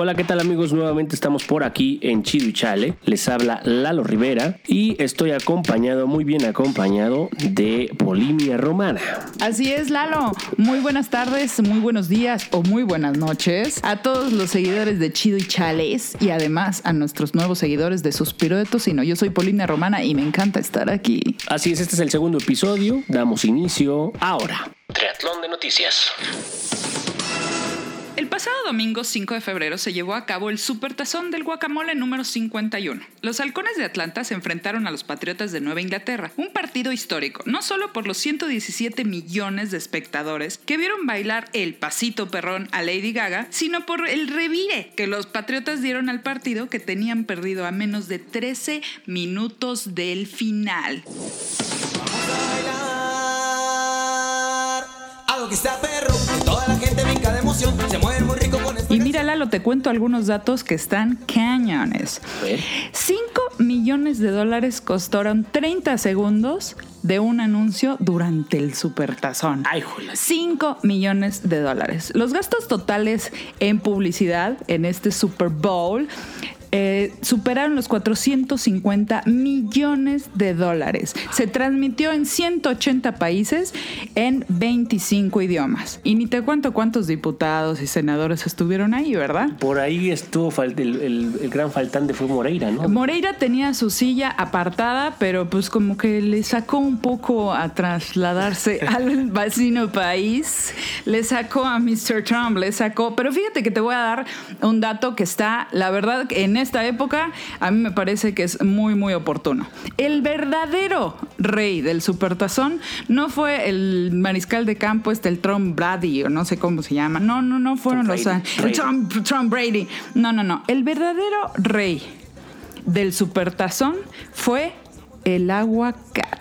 Hola, ¿qué tal amigos? Nuevamente estamos por aquí en Chido y Chale. Les habla Lalo Rivera y estoy acompañado, muy bien acompañado de Polimia Romana. Así es, Lalo. Muy buenas tardes, muy buenos días o muy buenas noches a todos los seguidores de Chido y Chales y además a nuestros nuevos seguidores de Suspiro de Tocino. Yo soy Polimia Romana y me encanta estar aquí. Así es, este es el segundo episodio. Damos inicio ahora. Triatlón de noticias. El pasado domingo 5 de febrero se llevó a cabo el Supertazón del Guacamole número 51. Los halcones de Atlanta se enfrentaron a los Patriotas de Nueva Inglaterra, un partido histórico, no solo por los 117 millones de espectadores que vieron bailar el pasito perrón a Lady Gaga, sino por el revire que los Patriotas dieron al partido que tenían perdido a menos de 13 minutos del final. Algo que está perro, toda la gente brinca de emoción, se mueve muy rico con Y mira, Lalo, te cuento algunos datos que están cañones. 5 millones de dólares costaron 30 segundos de un anuncio durante el supertazón. Ay, 5 millones de dólares. Los gastos totales en publicidad en este Super Bowl eh, superaron los 450 millones de dólares. Se transmitió en 180 países en 25 idiomas. Y ni te cuento cuántos diputados y senadores estuvieron ahí, ¿verdad? Por ahí estuvo el, el, gran faltante fue Moreira, ¿no? Moreira tenía su silla apartada, pero pues como que le sacó un poco a trasladarse al vecino país. Le sacó a Mr. Trump, le sacó. Pero fíjate que te voy a dar un dato que está, la verdad, en esta época, a mí me parece que es muy, muy oportuno. El verdadero rey del supertazón no fue el mariscal de campo, este, el Trump Brady, o no sé cómo se llama. No, no, no fueron los. Trump, Trump Brady. No, no, no. El verdadero rey del supertazón fue el aguacate.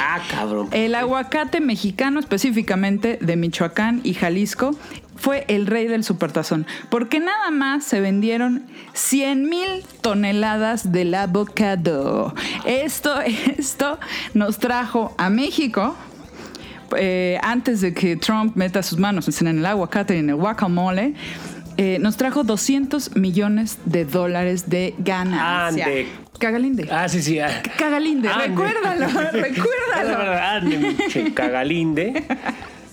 Ah, cabrón. El aguacate mexicano, específicamente de Michoacán y Jalisco, fue el rey del supertazón, porque nada más se vendieron 100 mil toneladas del avocado. Esto, esto nos trajo a México. Eh, antes de que Trump meta sus manos en el aguacate y en el guacamole, eh, nos trajo 200 millones de dólares de ganancia. Ande. Cagalinde. Ah, sí, sí. Ah. Cagalinde, recuérdalo, recuérdalo. Cagalinde.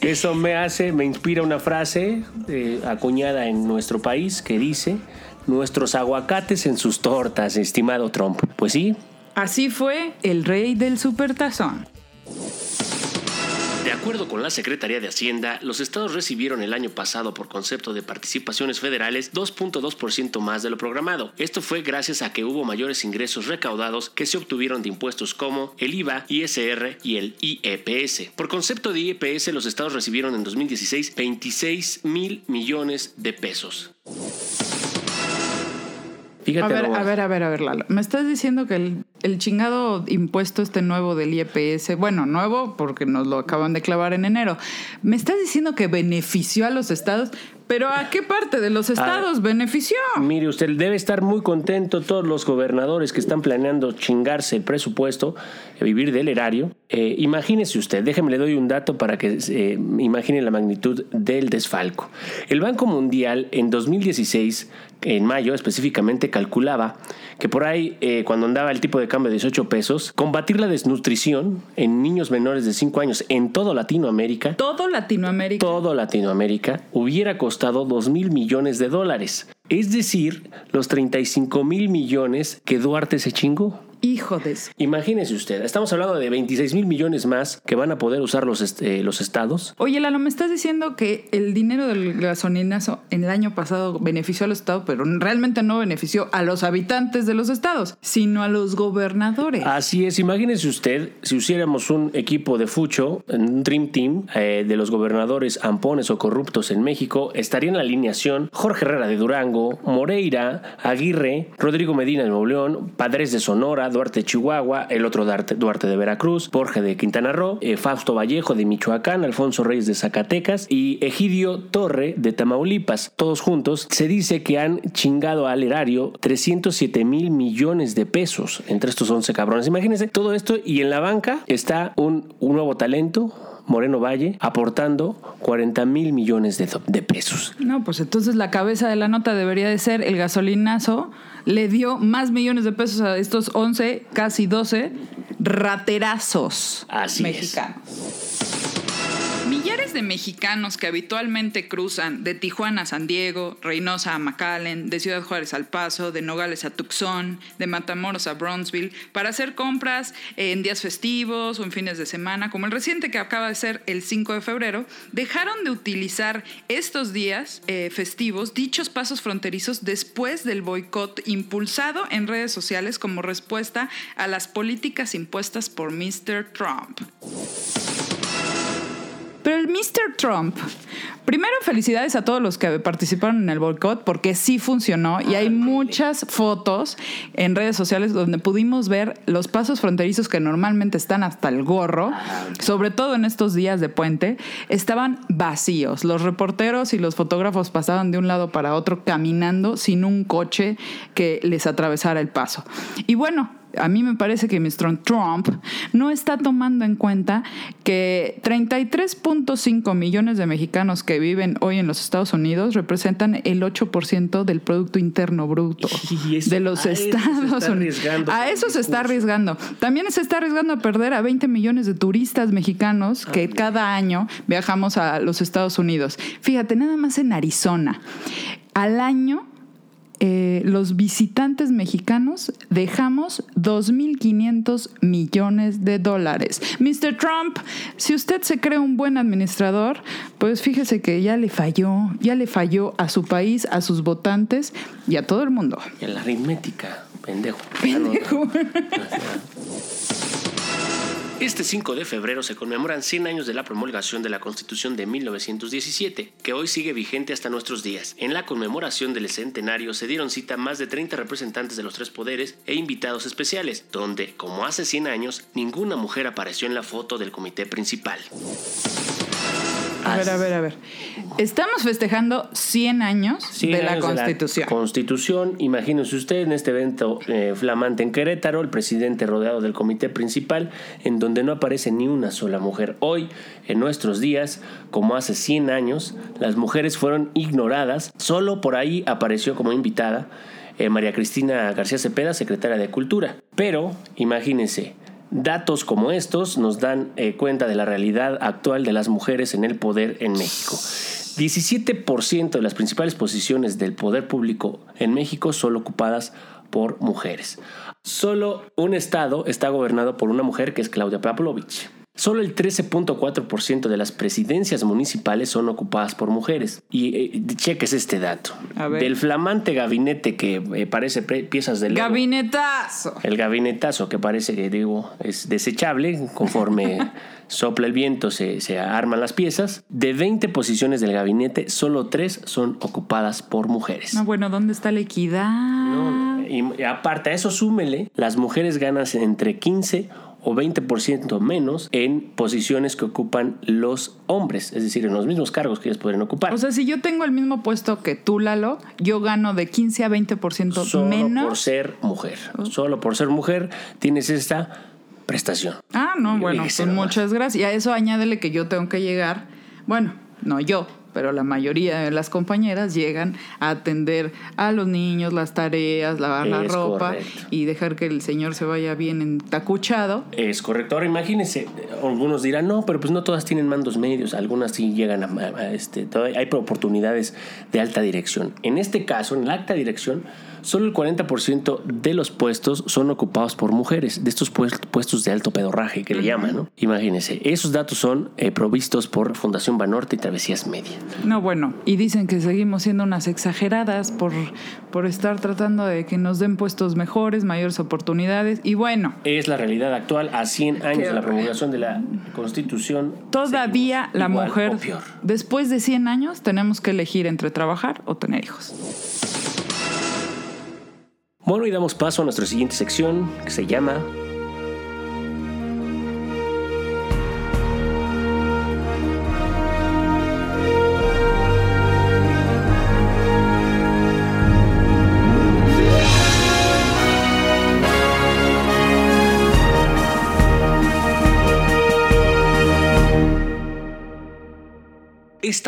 Eso me hace, me inspira una frase eh, acuñada en nuestro país que dice, nuestros aguacates en sus tortas, estimado Trump. Pues sí. Así fue el rey del supertazón. De acuerdo con la Secretaría de Hacienda, los estados recibieron el año pasado por concepto de participaciones federales 2.2% más de lo programado. Esto fue gracias a que hubo mayores ingresos recaudados que se obtuvieron de impuestos como el IVA, ISR y el IEPS. Por concepto de IEPS, los estados recibieron en 2016 26 mil millones de pesos a ver, a ver, a ver, a ver, Lalo. Me estás diciendo que el, el, chingado impuesto este nuevo del IEPS, bueno, nuevo porque nos lo acaban de clavar en enero, me estás diciendo que benefició a los estados. Pero ¿a qué parte de los estados benefició? Mire, usted debe estar muy contento, todos los gobernadores que están planeando chingarse el presupuesto, eh, vivir del erario. Eh, imagínese usted, déjeme le doy un dato para que eh, imagine la magnitud del desfalco. El Banco Mundial en 2016, en mayo específicamente, calculaba que por ahí, cuando andaba el tipo de cambio de 18 pesos, combatir la desnutrición en niños menores de 5 años en todo Latinoamérica. Todo Latinoamérica. Todo Latinoamérica hubiera costado costado 2 mil millones de dólares. Es decir, los 35 mil millones que Duarte se chingó. Hijo de. Imagínese usted, estamos hablando de 26 mil millones más que van a poder usar los, este, los estados. Oye, Lalo, me estás diciendo que el dinero del gasolinazo en el año pasado benefició a los estados, pero realmente no benefició a los habitantes de los estados, sino a los gobernadores. Así es, imagínese usted si hiciéramos un equipo de fucho, un Dream Team eh, de los gobernadores ampones o corruptos en México, estaría en la alineación Jorge Herrera de Durango, Moreira, Aguirre, Rodrigo Medina de Nuevo León, Padres de Sonora, Duarte de Chihuahua, el otro Duarte, de Veracruz, Jorge de Quintana Roo, eh, Fausto Vallejo de Michoacán, Alfonso Reyes de Zacatecas y Egidio Torre de Tamaulipas. Todos juntos se dice que han chingado al erario 307 mil millones de pesos entre estos 11 cabrones. Imagínense todo esto y en la banca está un nuevo talento Moreno Valle, aportando 40 mil millones de, de pesos. No, pues entonces la cabeza de la nota debería de ser el gasolinazo le dio más millones de pesos a estos 11, casi 12 raterazos Así es. De mexicanos que habitualmente cruzan de Tijuana a San Diego, Reynosa a McAllen, de Ciudad Juárez al Paso, de Nogales a Tucson, de Matamoros a Bronzeville, para hacer compras en días festivos o en fines de semana, como el reciente que acaba de ser el 5 de febrero, dejaron de utilizar estos días eh, festivos, dichos pasos fronterizos, después del boicot impulsado en redes sociales como respuesta a las políticas impuestas por Mr. Trump. Pero el Mr. Trump, primero felicidades a todos los que participaron en el boicot porque sí funcionó y hay muchas fotos en redes sociales donde pudimos ver los pasos fronterizos que normalmente están hasta el gorro, sobre todo en estos días de puente, estaban vacíos. Los reporteros y los fotógrafos pasaban de un lado para otro caminando sin un coche que les atravesara el paso. Y bueno, a mí me parece que Mr. Trump no está tomando en cuenta que 33.5 millones de mexicanos que viven hoy en los Estados Unidos representan el 8% del Producto Interno Bruto eso- de los Estados Unidos. A eso se está arriesgando. También se está arriesgando a perder a 20 millones de turistas mexicanos que cada año viajamos a los Estados Unidos. Fíjate, nada más en Arizona. Al año eh, los visitantes mexicanos dejamos 2.500 millones de dólares. Mr. Trump, si usted se cree un buen administrador, pues fíjese que ya le falló, ya le falló a su país, a sus votantes y a todo el mundo. Y en la aritmética, pendejo. Pendejo. Este 5 de febrero se conmemoran 100 años de la promulgación de la Constitución de 1917, que hoy sigue vigente hasta nuestros días. En la conmemoración del centenario se dieron cita más de 30 representantes de los tres poderes e invitados especiales, donde, como hace 100 años, ninguna mujer apareció en la foto del comité principal. A ver, a ver, a ver. Estamos festejando 100 años 100 de la años Constitución. Constitución, imagínense usted en este evento eh, flamante en Querétaro, el presidente rodeado del comité principal, en donde no aparece ni una sola mujer. Hoy, en nuestros días, como hace 100 años, las mujeres fueron ignoradas. Solo por ahí apareció como invitada eh, María Cristina García Cepeda, secretaria de Cultura. Pero, imagínense, Datos como estos nos dan eh, cuenta de la realidad actual de las mujeres en el poder en México. 17% de las principales posiciones del poder público en México son ocupadas por mujeres. Solo un estado está gobernado por una mujer que es Claudia Pavlovich. Solo el 13.4% de las presidencias municipales son ocupadas por mujeres. Y eh, cheques este dato. A ver. Del flamante gabinete que eh, parece piezas de Lego. Gabinetazo. El gabinetazo que parece que digo es desechable, conforme sopla el viento se, se arman las piezas. De 20 posiciones del gabinete, solo 3 son ocupadas por mujeres. No, bueno, ¿dónde está la equidad? No, y aparte a eso súmele, las mujeres ganan entre 15 o 20% menos en posiciones que ocupan los hombres, es decir, en los mismos cargos que ellos pueden ocupar. O sea, si yo tengo el mismo puesto que tú, Lalo, yo gano de 15 a 20% Solo menos. por ser mujer. Solo por ser mujer tienes esta prestación. Ah, no, bueno, pues muchas gracias. Y a eso añádele que yo tengo que llegar, bueno, no yo, pero la mayoría de las compañeras llegan a atender a los niños, las tareas, lavar la ropa correcto. y dejar que el señor se vaya bien entacuchado. Es correcto. Ahora imagínense, algunos dirán, no, pero pues no todas tienen mandos medios, algunas sí llegan a, a- a este, hay oportunidades de alta dirección. En este caso, en la alta dirección, solo el 40% de los puestos son ocupados por mujeres, de estos pues- puestos de alto pedorraje que le llaman, ¿no? Imagínense, esos datos son eh, provistos por Fundación Banorte y Travesías Media. No, bueno, y dicen que seguimos siendo unas exageradas por, por estar tratando de que nos den puestos mejores, mayores oportunidades. Y bueno, Es la realidad actual a 100 años de la promulgación de la Constitución. todavía la igual mujer, o peor. después de 100 años, tenemos que elegir entre trabajar o tener hijos. Bueno, y damos paso a nuestra siguiente sección que se llama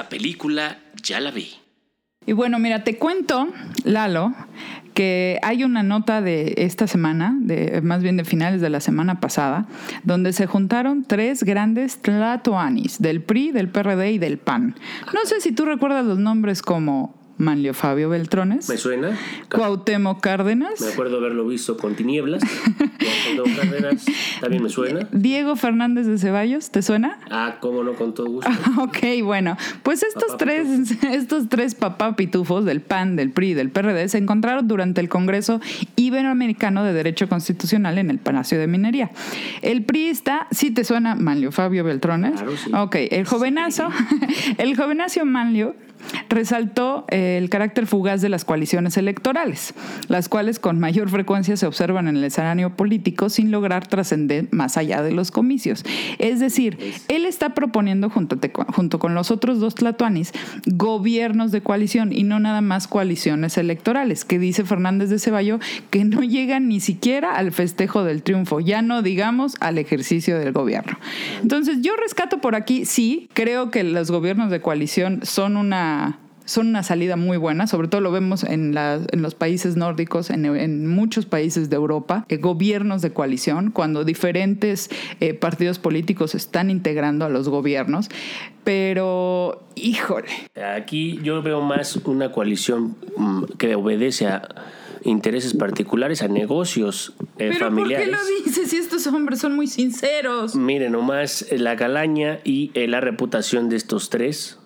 película ya la vi. Y bueno, mira, te cuento, Lalo, que hay una nota de esta semana, de, más bien de finales de la semana pasada, donde se juntaron tres grandes tlatoanis, del PRI, del PRD y del PAN. No sé si tú recuerdas los nombres como Manlio Fabio Beltrones. ¿Me suena? Cuauhtémoc Cárdenas. Me acuerdo haberlo visto con Tinieblas. Cuauhtémoc Cárdenas también me suena. Diego Fernández de Ceballos, ¿te suena? Ah, cómo no, con todo gusto. ok, bueno, pues estos Papá tres, estos tres papá pitufos del PAN, del PRI, del PRD se encontraron durante el Congreso Iberoamericano de Derecho Constitucional en el Palacio de Minería. El priista, sí te suena Manlio Fabio Beltrones. Claro, sí. Ok, el jovenazo, el jovenazo Manlio resaltó eh, el carácter fugaz de las coaliciones electorales, las cuales con mayor frecuencia se observan en el escenario político sin lograr trascender más allá de los comicios. Es decir, él está proponiendo junto, junto con los otros dos tlatoanis gobiernos de coalición y no nada más coaliciones electorales, que dice Fernández de Ceballo que no llegan ni siquiera al festejo del triunfo, ya no digamos al ejercicio del gobierno. Entonces yo rescato por aquí, sí, creo que los gobiernos de coalición son una son una salida muy buena, sobre todo lo vemos en, la- en los países nórdicos, en, en muchos países de Europa, eh, gobiernos de coalición, cuando diferentes eh, partidos políticos están integrando a los gobiernos, pero híjole, Aquí yo veo más una coalición mm, que obedece a intereses particulares, a negocios eh, pero ¿por familiares. qué lo dices si estos hombres son muy sinceros? Miren nomás eh, la calaña y eh, la reputación de estos tres.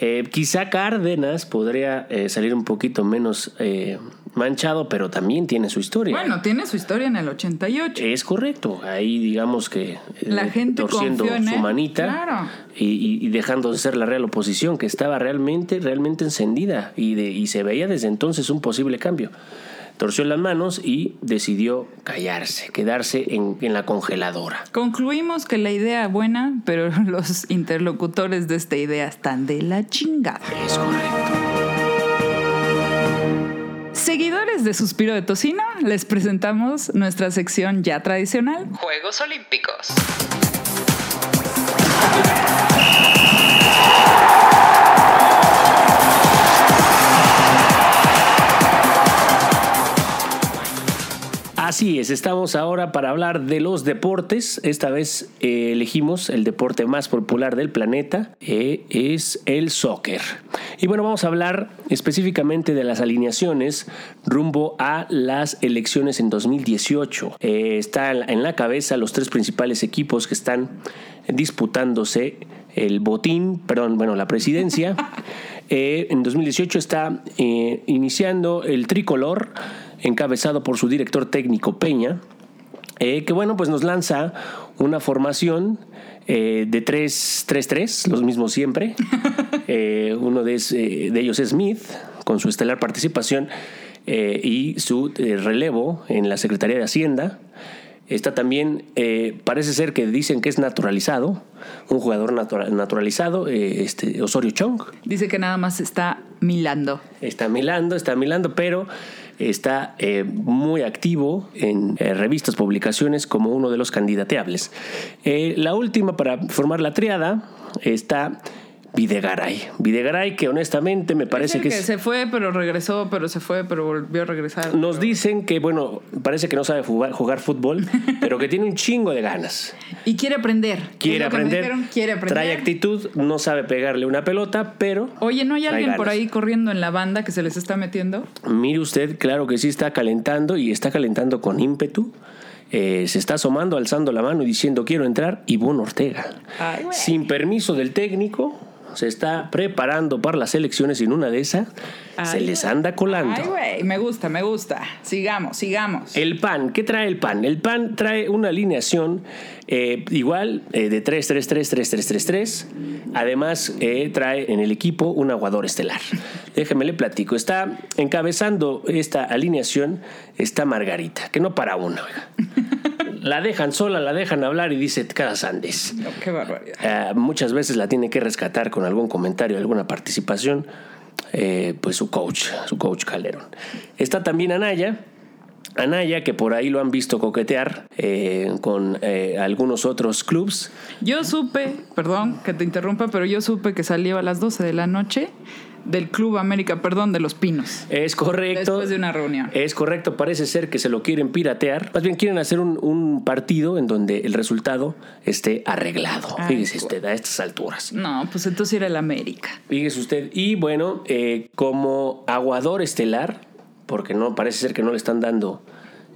Eh, quizá Cárdenas podría eh, salir un poquito menos eh, manchado, pero también tiene su historia. Bueno, tiene su historia en el 88. Es correcto. Ahí digamos que eh, La gente torciendo en su él, manita claro. y, y- y dejando de ser la real oposición, que estaba realmente, realmente encendida y, de, y se veía desde entonces un posible cambio. Torció las manos y decidió callarse, quedarse en, en la congeladora. Concluimos que la idea buena, pero los interlocutores de esta idea están de la chingada. Es correcto. Seguidores de Suspiro de Tocino, les presentamos nuestra sección ya tradicional. Juegos Olímpicos. Así es, estamos ahora para hablar de los deportes. Esta vez eh, elegimos el deporte más popular del planeta, eh, es el soccer. Y bueno, vamos a hablar específicamente de las alineaciones rumbo a las elecciones en 2018. Eh, está en la- cabeza los tres principales equipos que están disputándose el botín, perdón, bueno, la presidencia. Eh, en 2018 está iniciando el tricolor, encabezado por su director técnico Peña, eh, que bueno, pues nos lanza una formación eh, de 3-3-3, los mismos siempre. Eh, uno de, es- de ellos es Smith, con su estelar participación y su relevo en la Secretaría de Hacienda. Está también, parece ser que dicen que es naturalizado, un jugador natura- naturalizado, este, Osorio Chong. Dice que nada más está milando. Está milando, está milando, pero está eh, muy activo en eh, revistas, publicaciones como uno de los candidateables. Eh, la última para formar la triada está Videgaray. Videgaray que honestamente me parece que se fue, pero regresó, pero se fue, pero volvió a regresar. Nos dicen que, bueno, parece que no sabe jugar, jugar fútbol, pero que tiene un chingo de ganas. Y quiere aprender. Quiere aprender, dijeron, quiere aprender. trae actitud, no sabe pegarle una pelota, pero... Oye, ¿no hay alguien por ahí corriendo en la banda que se les está metiendo? Mire usted, claro que sí está calentando y está calentando con ímpetu. Eh, se está asomando, alzando la mano y diciendo quiero entrar. Ivonne Ortega. Ay. Sin permiso del técnico, se está preparando para las elecciones y en una de esas se les anda colando. Ay, güey, me gusta, me gusta. Sigamos, sigamos. El PAN, ¿qué trae el PAN? El PAN trae una alineación eh, igual eh, de 3-3-3-3-3-3-3. Además, eh, trae en el equipo un aguador estelar. Déjeme le platico. Está encabezando esta alineación, está Margarita, que no para una. oiga. La dejan sola, la dejan hablar y dice cada sandes. No, qué barbaridad. Eh, muchas veces la tiene que rescatar con algún comentario, alguna participación, eh, pues su coach, su coach Calderón. Está también Anaya, Anaya, que por ahí lo han visto coquetear eh, con eh, algunos otros clubs. Yo supe, perdón que te interrumpa, pero yo supe que salió a las 12 de la noche del Club América, perdón, de Los Pinos. Es correcto. Después de una reunión. Es correcto, parece ser que se lo quieren piratear. Más bien quieren hacer un, un partido en donde el resultado esté arreglado. Ay, Fíjese usted, a estas alturas. No, pues entonces era el América. Fíjese usted. Y bueno, eh, como aguador estelar, porque no parece ser que no le están dando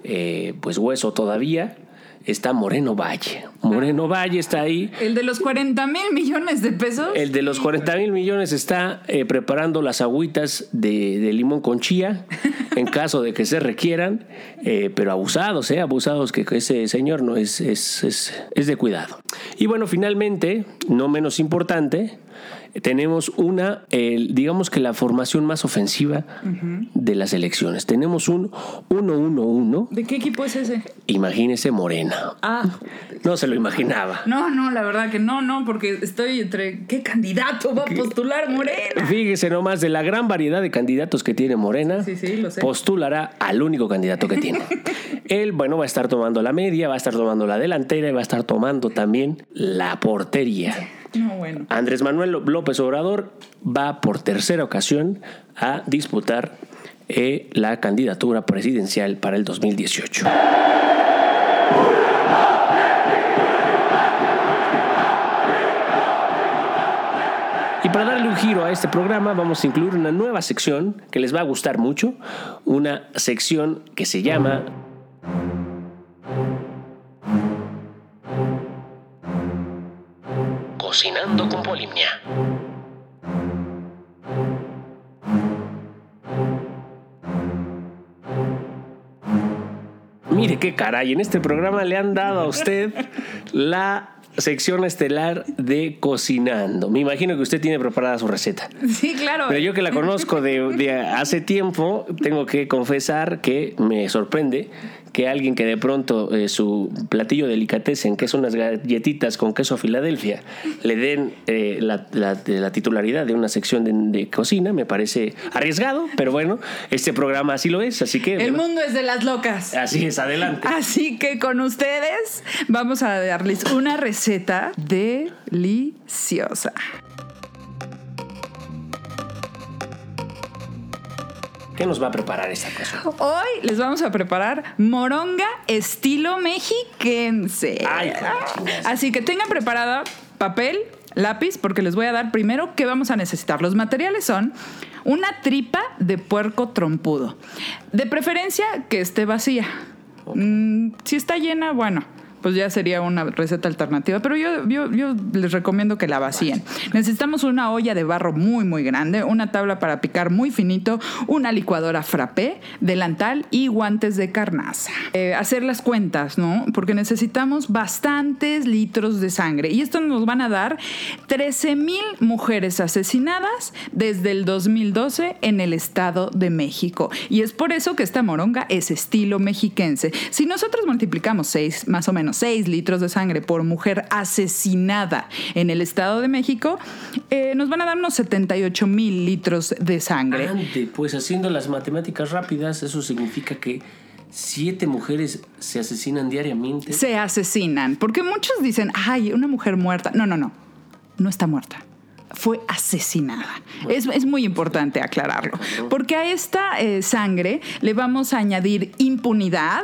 eh, pues hueso todavía, está Moreno Valle. Moreno Valle está ahí. El de los 40 mil millones de pesos. El de los 40 mil millones está eh, preparando las agüitas de, de limón con chía en caso de que se requieran, eh, pero abusados, ¿eh? Abusados que ese señor no es, es, es, es de cuidado. Y bueno, finalmente, no menos importante, tenemos una, eh, digamos que la formación más ofensiva de las elecciones. Tenemos un 1-1-1. ¿De qué equipo es ese? Imagínese Morena. Ah, No se lo imaginaba. no, no, la verdad que no, no, porque estoy entre qué candidato va a postular Morena. Fíjese nomás de la gran variedad de candidatos que tiene Morena. Sí, sí, lo sé. Postulará al único candidato que tiene. Él, bueno, va a estar tomando la media, va a estar tomando la delantera y va a estar tomando también la portería. Andrés Manuel López Obrador va por tercera ocasión a disputar eh, la candidatura presidencial para el 2018. Y para darle un giro a este programa vamos a incluir una nueva sección que les va a gustar mucho, una sección que se llama Cocinando con Polimnia. Mire qué caray, en este programa le han dado a usted la sección estelar de cocinando. Me imagino que usted tiene preparada su receta. Sí, claro. Pero yo que la conozco de, de hace tiempo, tengo que confesar que me sorprende que alguien que de pronto eh, su platillo delicatessen, que son unas galletitas con queso Filadelfia, le den eh, la, la- de la titularidad de una sección de, de cocina, me parece arriesgado, pero bueno, este programa así lo es, así que... El mundo es de las locas. Así es, adelante. Así que con ustedes vamos a darles una receta deliciosa. ¿Qué nos va a preparar esta cosa? Hoy les vamos a preparar moronga estilo mexiquense. Ay. Así que tengan preparada papel, lápiz, porque les voy a dar primero qué vamos a necesitar. Los materiales son una tripa de puerco trompudo. De preferencia que esté vacía. Mm, si está llena, bueno. Pues ya sería una receta alternativa, pero yo, les recomiendo que la vacíen. Necesitamos una olla de barro muy, muy grande, una tabla para picar muy finito, una licuadora frappé, delantal y guantes de carnaza. Eh, hacer las cuentas, ¿no? Porque necesitamos bastantes litros de sangre. Y esto nos van a dar 13 mil mujeres asesinadas desde el 2012 en el Estado de México. Y es por eso que esta moronga es estilo mexiquense. Si nosotros multiplicamos 6, más o menos 6 litros de sangre por mujer asesinada en el Estado de México, eh, nos van a dar unos 78 mil litros de sangre. Ande, pues haciendo las matemáticas rápidas, eso significa que siete mujeres se asesinan diariamente. se asesinan. Porque muchos dicen, ay, una mujer muerta. No, no, no. No está muerta. Fue asesinada. Es, es muy importante aclararlo. Porque a esta eh, sangre le vamos a añadir impunidad,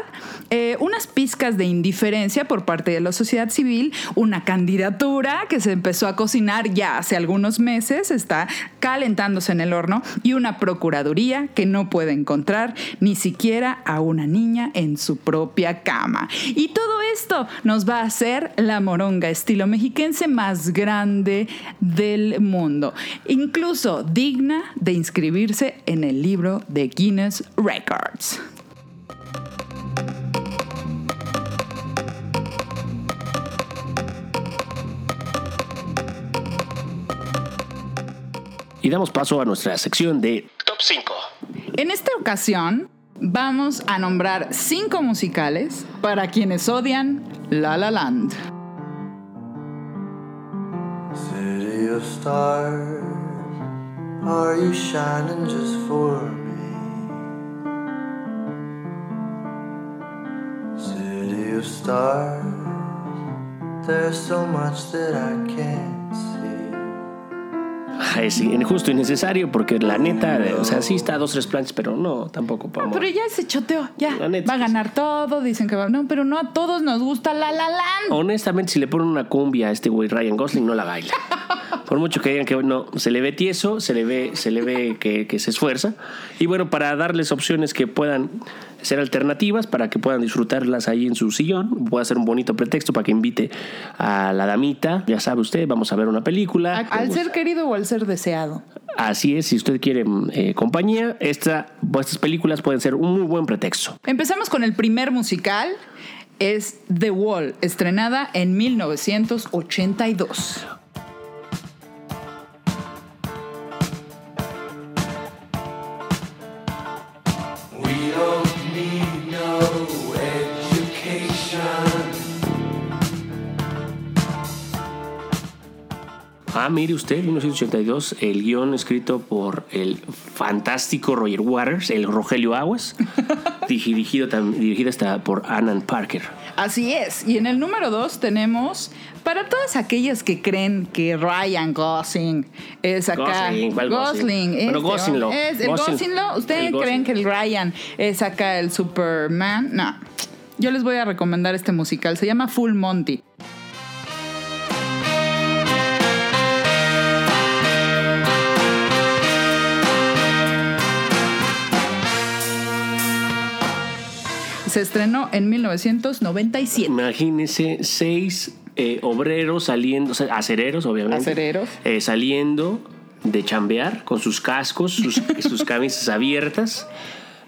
eh, unas pizcas de indiferencia por parte de la sociedad civil, una candidatura que se empezó a cocinar ya hace algunos meses, está calentándose en el horno, y una procuraduría que no puede encontrar ni siquiera a una niña en su propia cama. Y todo esto nos va a hacer la moronga estilo mexiquense más grande del mundo, incluso digna de inscribirse en el libro de Guinness Records. Y damos paso a nuestra sección de Top 5. En esta ocasión vamos a nombrar cinco musicales para quienes odian La La Land. Stars, are you shining just for me? stars. There's so much that I can't see. Es injusto y necesario porque la neta, o sea, sí está a dos, tres planches, pero no, tampoco para Pero ya se choteó, ya. La neta Va a ganar todo, dicen que va. No, pero no a todos nos gusta La La Land. Honestamente, si le ponen una cumbia a este güey Ryan Gosling, no la baila. Por mucho que digan que no, se le ve tieso, se le ve, se le ve que, que se esfuerza. Y bueno, para darles opciones que puedan ser alternativas, para que puedan disfrutarlas ahí en su sillón, puede ser un bonito pretexto para que invite a la damita. Ya sabe usted, vamos a ver una película. Al ser querido o al ser deseado. Así es, si usted quiere eh, compañía, esta, estas películas pueden ser un muy buen pretexto. Empezamos con el primer musical. Es The Wall, estrenada en 1982. Ah, mire usted, 1982, el guion escrito por el fantástico Roger Waters, el Rogelio Aguas, dirigido, dirigida hasta por Annan Parker. Así es. Y en el número dos tenemos, para todas aquellas que creen que Ryan Gosling es acá. Gosling, ¿cuál Gosling? este, Bueno, Goslinglo. Es el Gosling. ¿Ustedes El Gosling. creen que el Ryan es acá el Superman? No. Yo les voy a recomendar este musical. Se llama Full Monty. Se estrenó en 1997. Imagínese seis eh, obreros saliendo, o sea, acereros, obviamente. Acereros. eh, saliendo de chambear con sus cascos, sus, sus camisas abiertas.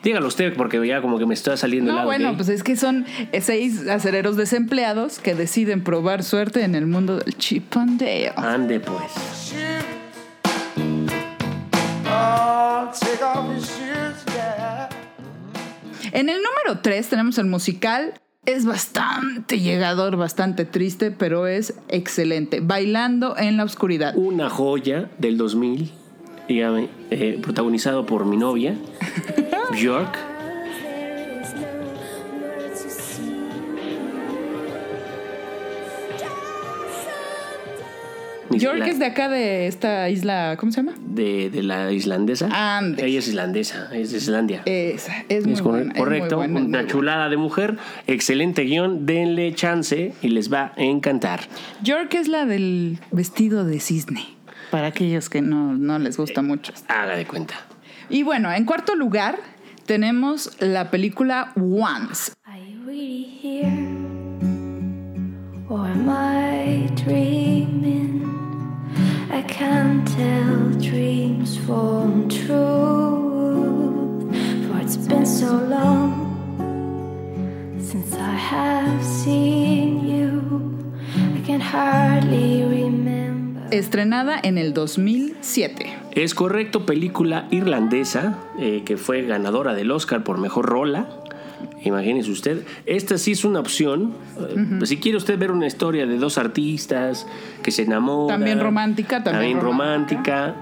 Dígalo usted, porque ya como que me está saliendo el No, lado bueno, gay. pues es que son seis acereros desempleados que deciden probar suerte en el mundo del chip and dale. Ande pues. Oh, take off your shoes. En el número 3 tenemos el musical. Es bastante llegador, bastante triste, pero es excelente. Bailando en la oscuridad. Una joya del 2000, dígame, eh, protagonizado por mi novia, Bjork. York la- es de acá, de esta isla, ¿cómo se llama? de, de la islandesa. Ande. Ella es islandesa, es de Islandia. Esa, es muy Es corre- buena, es muy correcto, buena, muy una buena. chulada de mujer, excelente guion, denle chance y les va a encantar. York es la del vestido de cisne, para aquellos que no, no les gusta mucho. Haga de cuenta. Y bueno, en cuarto lugar tenemos la película Once. Are you really here? Or am I dreaming? I can't tell dreams from truth. For it's been so long since I have seen you. I can hardly remember. Estrenada en el 2007. Es correcto, película irlandesa eh, que fue ganadora del Oscar por mejor rola. Imagínese usted. Esta sí es una opción. Si quiere usted ver una historia de dos artistas que se enamoran. También romántica, también romántica.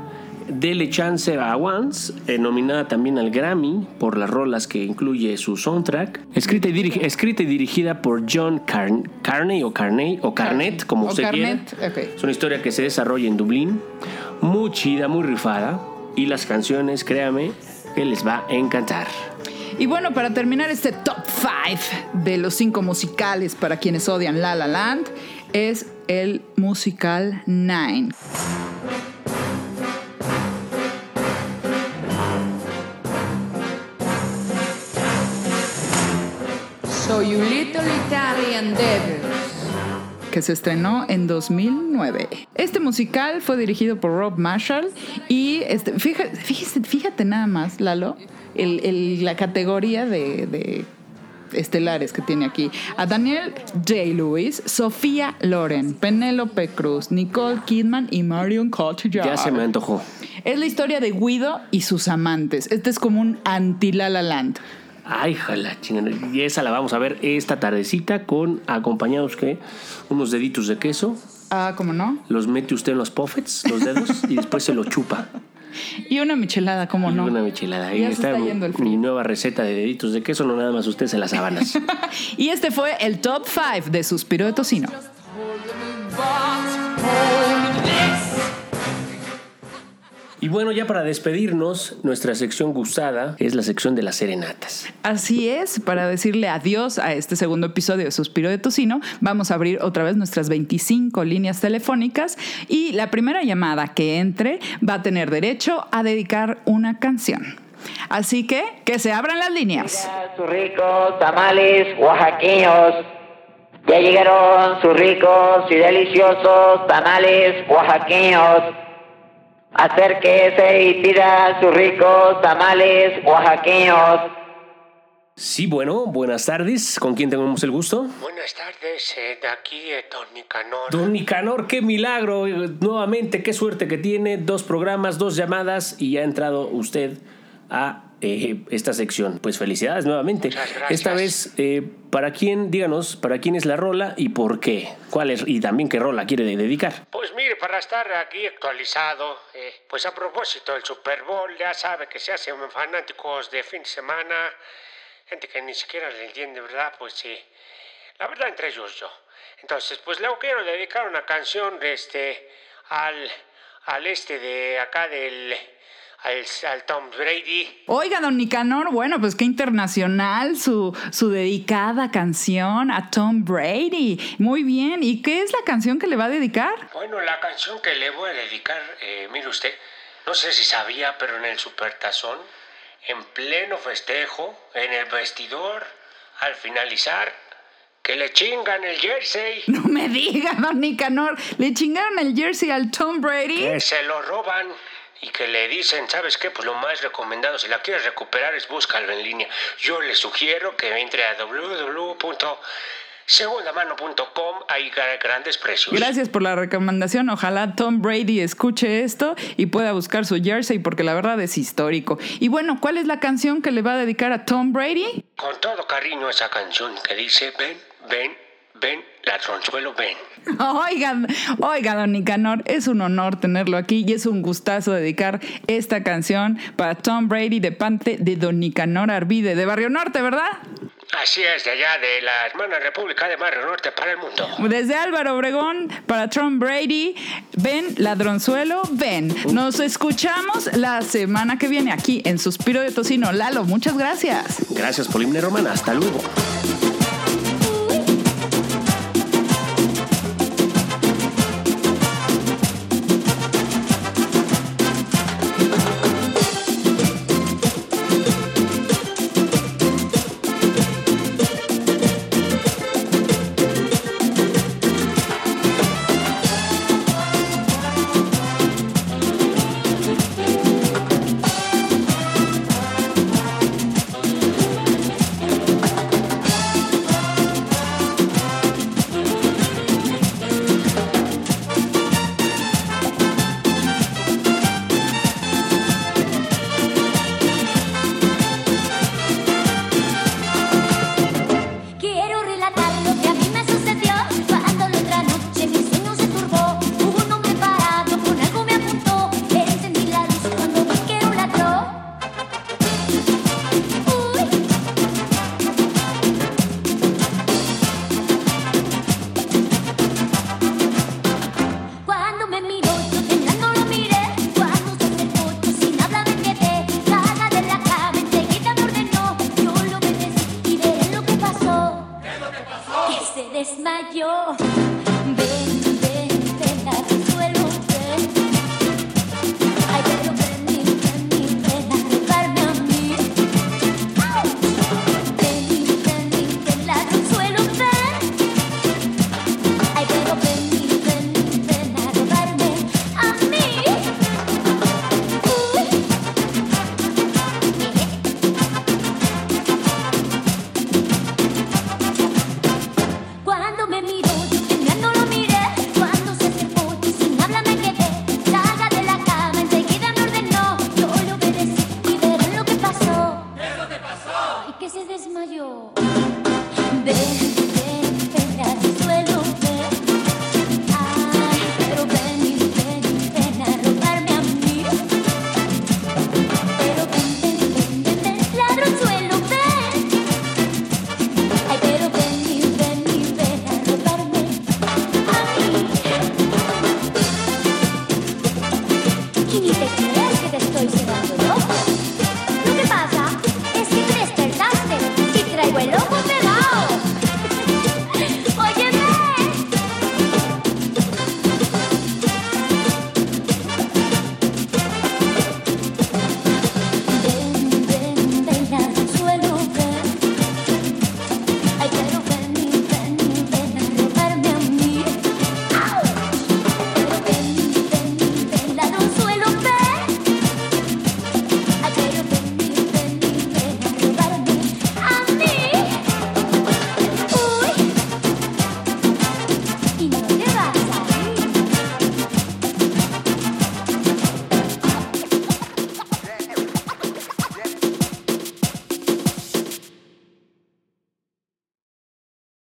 Dele chance a Once, eh, nominada también al Grammy por las rolas que incluye su soundtrack. Escrita y, dirigi- escrita y dirigida por John Carn- Carney o Carney o Carnet, como O usted Carnet, quiera. ok. Es una historia que se desarrolla en Dublín, muy chida, muy rifada. Y las canciones, créame, que les va a encantar. Y bueno, para terminar este top 5 de los cinco musicales para quienes odian La La Land, es el musical Nine. So you little Italian devils. Que se estrenó en 2009. Este musical fue dirigido por Rob Marshall y este, fíjate, fíjate, fíjate nada más, Lalo, el- el- la categoría de, de estelares que tiene aquí. A Daniel Day-Lewis, Sofía Loren, Penélope Cruz, Nicole Kidman y Marion Cotillard. Ya se me antojó. Es la historia de Guido y sus amantes. Este es como un anti-La La Land. Ay, jala, chingada. Y esa la vamos a ver esta tardecita con acompañados que unos deditos de queso. Ah, ¿cómo no? Los mete usted en los puffets, los dedos, y después se lo chupa. y una michelada, ¿cómo Y no? Una michelada. Ahí Ya se está, está mi- yendo el mi nueva receta de deditos de queso, no nada más ustedes en las sábanas. Y este fue el top 5 de Suspiro de Tocino. Y bueno, ya para despedirnos, nuestra sección gustada es la sección de las serenatas. Así es, para decirle adiós a este segundo episodio de Suspiro de Tocino, vamos a abrir otra vez nuestras 25 líneas telefónicas y la primera llamada que entre va a tener derecho a dedicar una canción. Así que, que se abran las líneas. Sus ricos tamales oaxaqueños. Ya llegaron sus ricos y deliciosos tamales oaxaqueños. Acérquese y pida sus ricos tamales oaxaqueños. Sí, bueno, buenas tardes. ¿Con quién tenemos el gusto? Buenas tardes, eh, de aquí eh, Don Nicanor. Don Nicanor, qué milagro. eh, Nuevamente, qué suerte que tiene. Dos programas, dos llamadas y ha entrado usted a eh, esta sección. Pues felicidades nuevamente. Esta vez, eh, ¿para quién, díganos, para quién es la rola y por qué? ¿Cuál es? Y también qué rola quiere de- dedicar. Pues mire, para estar aquí actualizado, eh, pues a propósito del Super Bowl, ya sabe que se hacen fanáticos de fin de semana, gente que ni siquiera le entiende, ¿verdad? Pues sí, la verdad entre ellos yo. Entonces, pues le quiero dedicar una canción este, al, al este de acá del, al, al Tom Brady. Oiga, don Nicanor, bueno, pues qué internacional su, su dedicada canción a Tom Brady. Muy bien, ¿y qué es la canción que le va a dedicar? Bueno, la canción que le voy a dedicar, eh, mire usted, no sé si sabía, pero en el Supertazón, en pleno festejo, en el vestidor, al finalizar, que le chingan el jersey, No me diga, don Nicanor, le chingaron el jersey al Tom Brady. que se lo roban y que le dicen, ¿sabes qué? Pues lo más recomendado, si la quieres recuperar, es búscalo en línea. Yo le sugiero que entre a www.segundamano.com, hay gra- grandes precios. Gracias por la recomendación. Ojalá Tom Brady escuche esto y pueda buscar su jersey porque la verdad es histórico. Y bueno, ¿cuál es la canción que le va a dedicar a Tom Brady? Con todo cariño esa canción que dice, ven, ven, ven, ladronzuelo, ven. Oigan, oiga, don Nicanor, es un honor tenerlo aquí y es un gustazo dedicar esta canción para Tom Brady de parte de don Nicanor Arvide de Barrio Norte, ¿verdad? Así es, de allá de la hermana República de Barrio Norte para el mundo. Desde Álvaro Obregón para Tom Brady, ven, ladronzuelo, ven. Nos escuchamos la semana que viene aquí en Suspiro de Tocino. Lalo, muchas gracias. Gracias, Polimne Romana. Hasta luego.